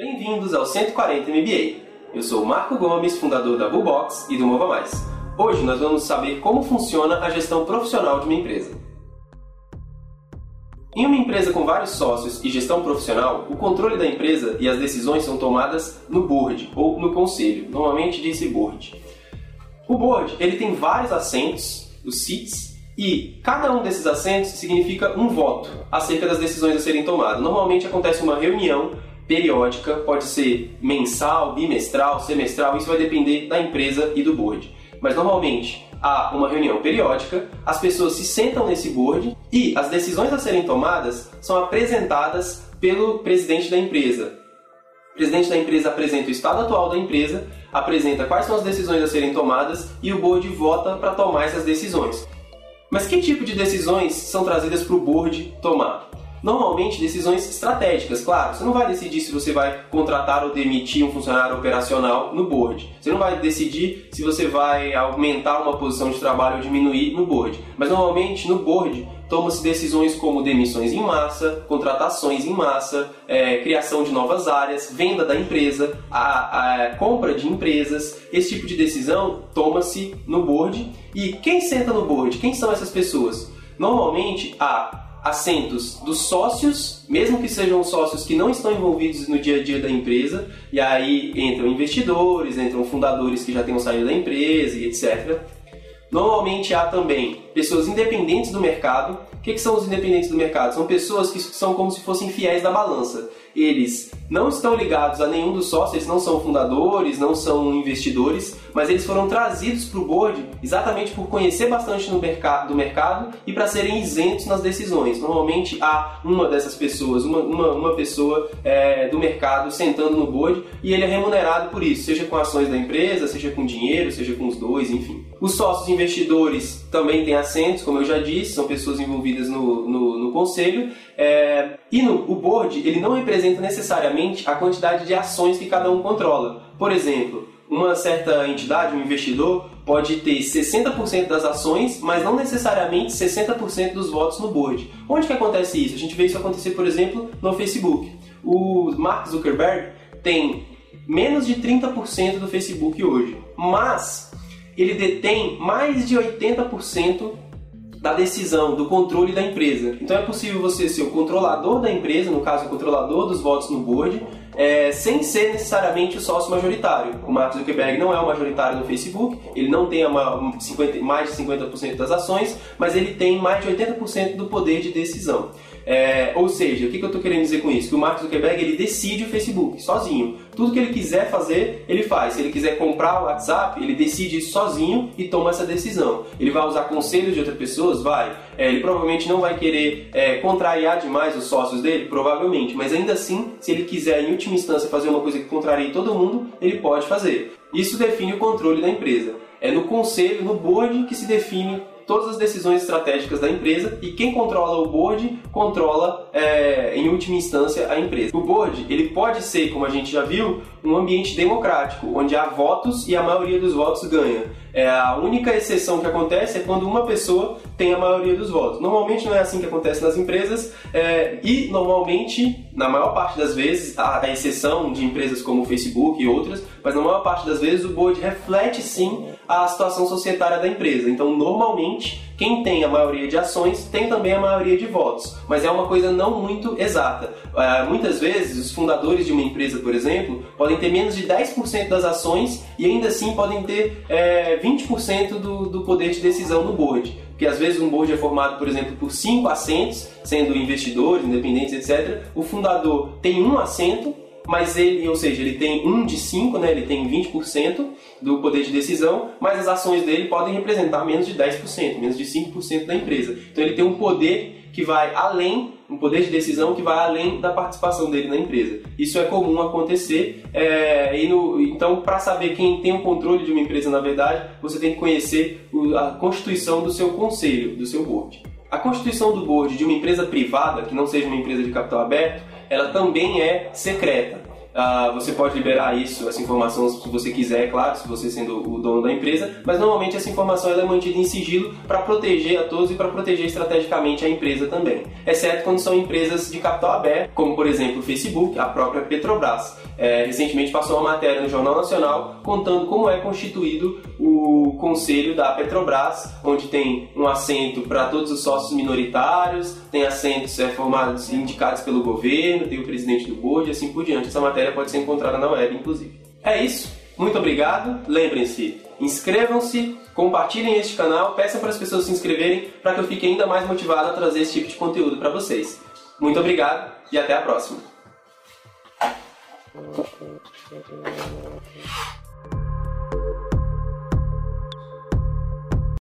Bem-vindos ao 140 MBA. Eu sou o Marco Gomes, fundador da Bullbox e do Mova Mais. Hoje nós vamos saber como funciona a gestão profissional de uma empresa. Em uma empresa com vários sócios e gestão profissional, o controle da empresa e as decisões são tomadas no board ou no conselho, normalmente diz board. O board ele tem vários assentos, os seats, e cada um desses assentos significa um voto acerca das decisões a serem tomadas. Normalmente acontece uma reunião periódica, pode ser mensal, bimestral, semestral, isso vai depender da empresa e do board. Mas normalmente há uma reunião periódica, as pessoas se sentam nesse board e as decisões a serem tomadas são apresentadas pelo presidente da empresa. O presidente da empresa apresenta o estado atual da empresa, apresenta quais são as decisões a serem tomadas e o board vota para tomar essas decisões. Mas que tipo de decisões são trazidas para o board tomar? Normalmente decisões estratégicas, claro. Você não vai decidir se você vai contratar ou demitir um funcionário operacional no board. Você não vai decidir se você vai aumentar uma posição de trabalho ou diminuir no board. Mas normalmente no board toma-se decisões como demissões em massa, contratações em massa, é, criação de novas áreas, venda da empresa, a, a compra de empresas. Esse tipo de decisão toma-se no board. E quem senta no board? Quem são essas pessoas? Normalmente há assentos dos sócios, mesmo que sejam sócios que não estão envolvidos no dia a dia da empresa, e aí entram investidores, entram fundadores que já tenham saído da empresa e etc. Normalmente há também pessoas independentes do mercado. O que, que são os independentes do mercado? São pessoas que são como se fossem fiéis da balança. Eles não estão ligados a nenhum dos sócios, eles não são fundadores, não são investidores, mas eles foram trazidos para o board exatamente por conhecer bastante no mercado, do mercado e para serem isentos nas decisões. Normalmente há uma dessas pessoas, uma, uma, uma pessoa é, do mercado sentando no board e ele é remunerado por isso, seja com ações da empresa, seja com dinheiro, seja com os dois, enfim. Os sócios investidores também têm assentos, como eu já disse, são pessoas envolvidas no, no, no conselho. É, e no, o board ele não representa necessariamente a quantidade de ações que cada um controla. Por exemplo, uma certa entidade, um investidor, pode ter 60% das ações, mas não necessariamente 60% dos votos no board. Onde que acontece isso? A gente vê isso acontecer, por exemplo, no Facebook. O Mark Zuckerberg tem menos de 30% do Facebook hoje, mas ele detém mais de 80% da decisão, do controle da empresa. Então é possível você ser o controlador da empresa, no caso o controlador dos votos no board, é, sem ser necessariamente o sócio majoritário. O Mark Zuckerberg não é o majoritário no Facebook, ele não tem uma, 50, mais de 50% das ações, mas ele tem mais de 80% do poder de decisão. É, ou seja, o que, que eu estou querendo dizer com isso? Que o Mark Zuckerberg ele decide o Facebook sozinho. Tudo que ele quiser fazer, ele faz. Se ele quiser comprar o WhatsApp, ele decide sozinho e toma essa decisão. Ele vai usar conselhos de outras pessoas? Vai. É, ele provavelmente não vai querer é, contrariar demais os sócios dele? Provavelmente. Mas ainda assim, se ele quiser, em última instância, fazer uma coisa que contrarie todo mundo, ele pode fazer. Isso define o controle da empresa. É no conselho, no board, que se define todas as decisões estratégicas da empresa e quem controla o board controla, é, em última instância, a empresa. O board ele pode ser, como a gente já viu, um ambiente democrático, onde há votos e a maioria dos votos ganha. É, a única exceção que acontece é quando uma pessoa tem a maioria dos votos. Normalmente não é assim que acontece nas empresas é, e normalmente, na maior parte das vezes, a, a exceção de empresas como o Facebook e outras, mas na maior parte das vezes o board reflete sim a situação societária da empresa. Então, normalmente, quem tem a maioria de ações tem também a maioria de votos, mas é uma coisa não muito exata. Uh, muitas vezes, os fundadores de uma empresa, por exemplo, podem ter menos de 10% das ações e ainda assim podem ter é, 20% do, do poder de decisão no board. Porque às vezes um board é formado, por exemplo, por cinco assentos, sendo investidores, independentes, etc. O fundador tem um assento mas ele, ou seja, ele tem um de 5, né, ele tem 20% do poder de decisão, mas as ações dele podem representar menos de 10%, menos de 5% da empresa. Então ele tem um poder que vai além, um poder de decisão que vai além da participação dele na empresa. Isso é comum acontecer, é, e no, então para saber quem tem o controle de uma empresa na verdade, você tem que conhecer a constituição do seu conselho, do seu board. A constituição do board de uma empresa privada, que não seja uma empresa de capital aberto, ela também é secreta. Uh, você pode liberar isso, essa informação, se você quiser, claro, se você sendo o dono da empresa, mas normalmente essa informação é mantida em sigilo para proteger a todos e para proteger estrategicamente a empresa também. Exceto quando são empresas de capital aberto, como por exemplo o Facebook, a própria Petrobras. É, recentemente passou uma matéria no Jornal Nacional contando como é constituído o conselho da Petrobras, onde tem um assento para todos os sócios minoritários, tem assentos é, formados indicados pelo governo, tem o presidente do board e assim por diante. Essa matéria pode ser encontrada na web, inclusive. É isso. Muito obrigado. Lembrem-se, inscrevam-se, compartilhem este canal, peçam para as pessoas se inscreverem para que eu fique ainda mais motivado a trazer esse tipo de conteúdo para vocês. Muito obrigado e até a próxima. うん。